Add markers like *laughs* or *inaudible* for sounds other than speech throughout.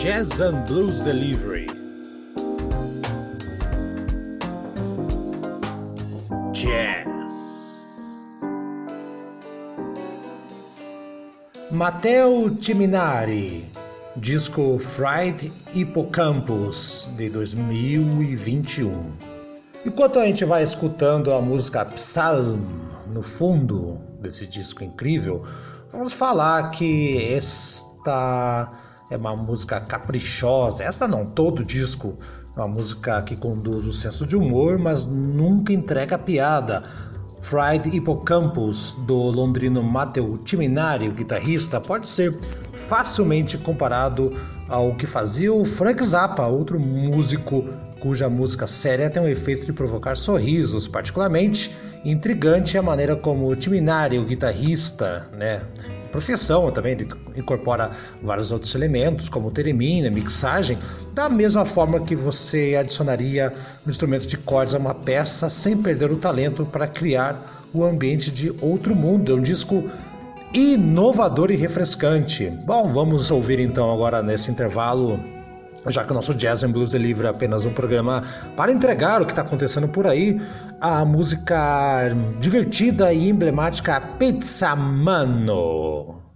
Jazz and Blues Delivery. Jazz. Matteo Timinari, disco Fried Hippocampus de 2021. Enquanto a gente vai escutando a música Psalm no fundo desse disco incrível, vamos falar que esta é uma música caprichosa. Essa não, todo disco é uma música que conduz o senso de humor, mas nunca entrega piada. Fried Hippocampus, do londrino Matteo Timinari, o guitarrista, pode ser facilmente comparado ao que fazia o Frank Zappa, outro músico cuja música séria tem o efeito de provocar sorrisos, particularmente intrigante a maneira como o Timinari, o guitarrista, né, profissão também, incorpora vários outros elementos, como teremina, mixagem, da mesma forma que você adicionaria um instrumento de cordas a uma peça sem perder o talento para criar o ambiente de outro mundo. É um disco inovador e refrescante. Bom, vamos ouvir então agora nesse intervalo já que o nosso Jazz and Blues Delivery é apenas um programa para entregar o que está acontecendo por aí, a música divertida e emblemática Pizza Mano.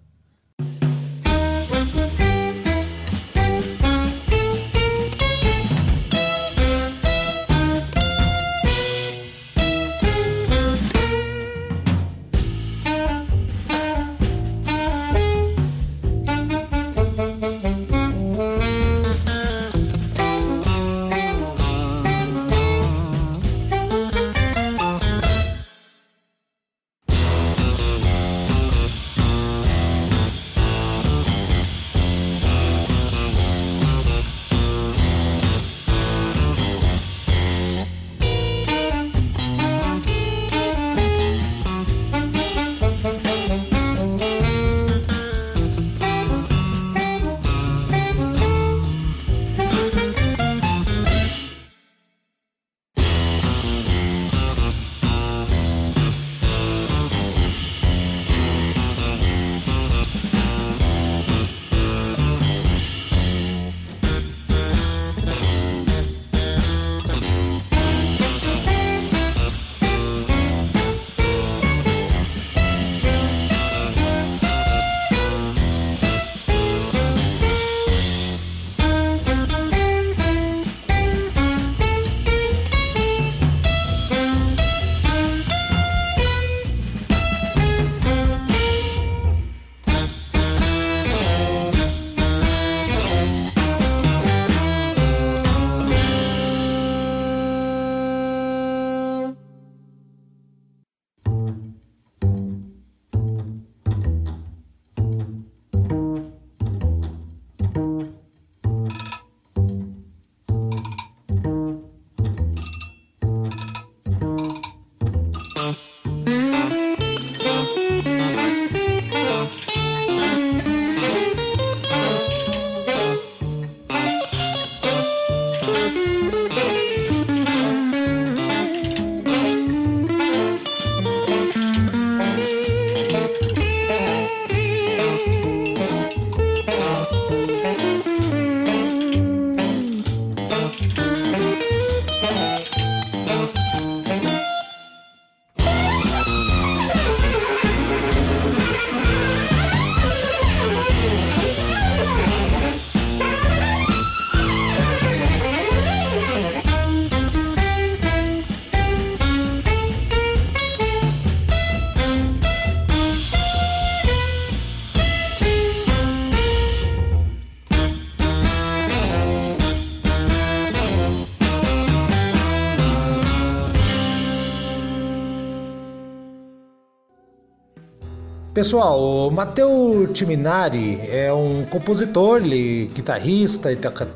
Pessoal, o Matteo Timinari é um compositor, ele, guitarrista, e toca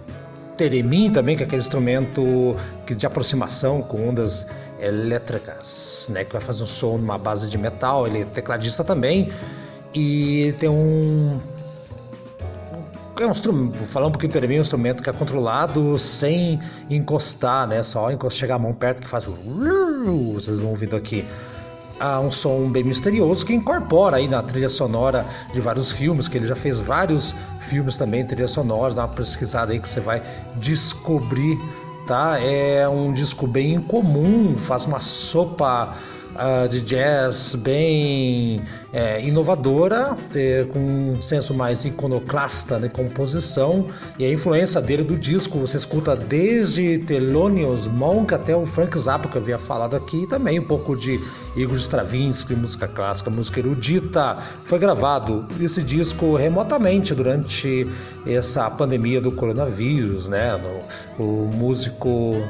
teremin também, que é aquele instrumento de aproximação com ondas elétricas, né, que vai fazer um som numa base de metal. Ele é tecladista também e tem um é um instrumento, falar um pouquinho do teremin, é um instrumento que é controlado sem encostar, né? Só chegar a mão perto que faz o vocês vão ouvindo aqui a um som bem misterioso que incorpora aí na trilha sonora de vários filmes, que ele já fez vários filmes também, trilha sonora, dá uma pesquisada aí que você vai descobrir, tá? É um disco bem incomum, faz uma sopa uh, de jazz bem é, inovadora, com um senso mais iconoclasta de composição e a influência dele do disco você escuta desde Thelonious Monk até o Frank Zappa que eu havia falado aqui, e também um pouco de Igor Stravinsky, música clássica, música erudita. Foi gravado esse disco remotamente durante essa pandemia do coronavírus, né? O músico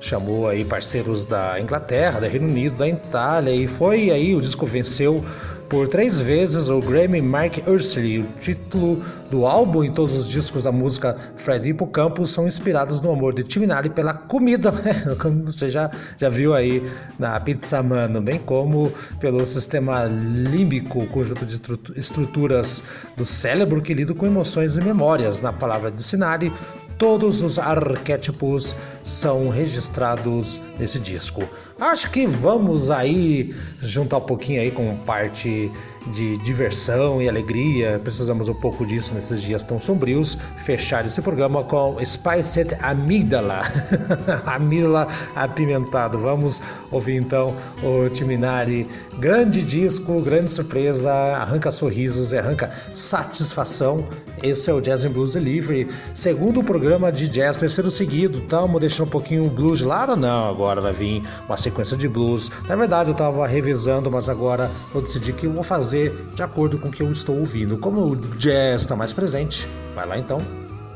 chamou aí parceiros da Inglaterra, do Reino Unido, da Itália e foi aí o disco venceu por três vezes o Grammy Mark Ursley. O título do álbum e todos os discos da música Fred Hipocampos são inspirados no amor de Timinari pela comida, *laughs* né? você já, já viu aí na Pizza Mano, bem como pelo sistema límbico, conjunto de estruturas do cérebro que lida com emoções e memórias. Na palavra de Sinari, todos os arquétipos são registrados nesse disco. Acho que vamos aí juntar um pouquinho aí com parte de diversão e alegria. Precisamos um pouco disso nesses dias tão sombrios. Fechar esse programa com Spiced Amígdala. *laughs* Amígdala apimentado. Vamos ouvir então o Timinari. Grande disco, grande surpresa. Arranca sorrisos e arranca satisfação. Esse é o Jazz and Blues Delivery. Segundo programa de jazz, terceiro seguido. Estamos deixando um pouquinho o blues de lado? Não, agora vai vir uma sequência de blues. Na verdade, eu estava revisando, mas agora eu decidi que eu vou fazer de acordo com o que eu estou ouvindo. Como o jazz está mais presente, vai lá então,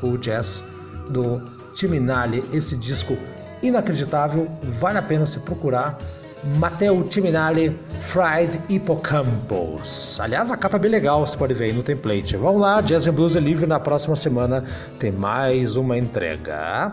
o jazz do Timinale, esse disco inacreditável, vale a pena se procurar. Matteo Timinale, Fried Hippocampus. Aliás, a capa é bem legal, você pode ver aí no template. Vamos lá, Jazz and Blues é livre. Na próxima semana tem mais uma entrega.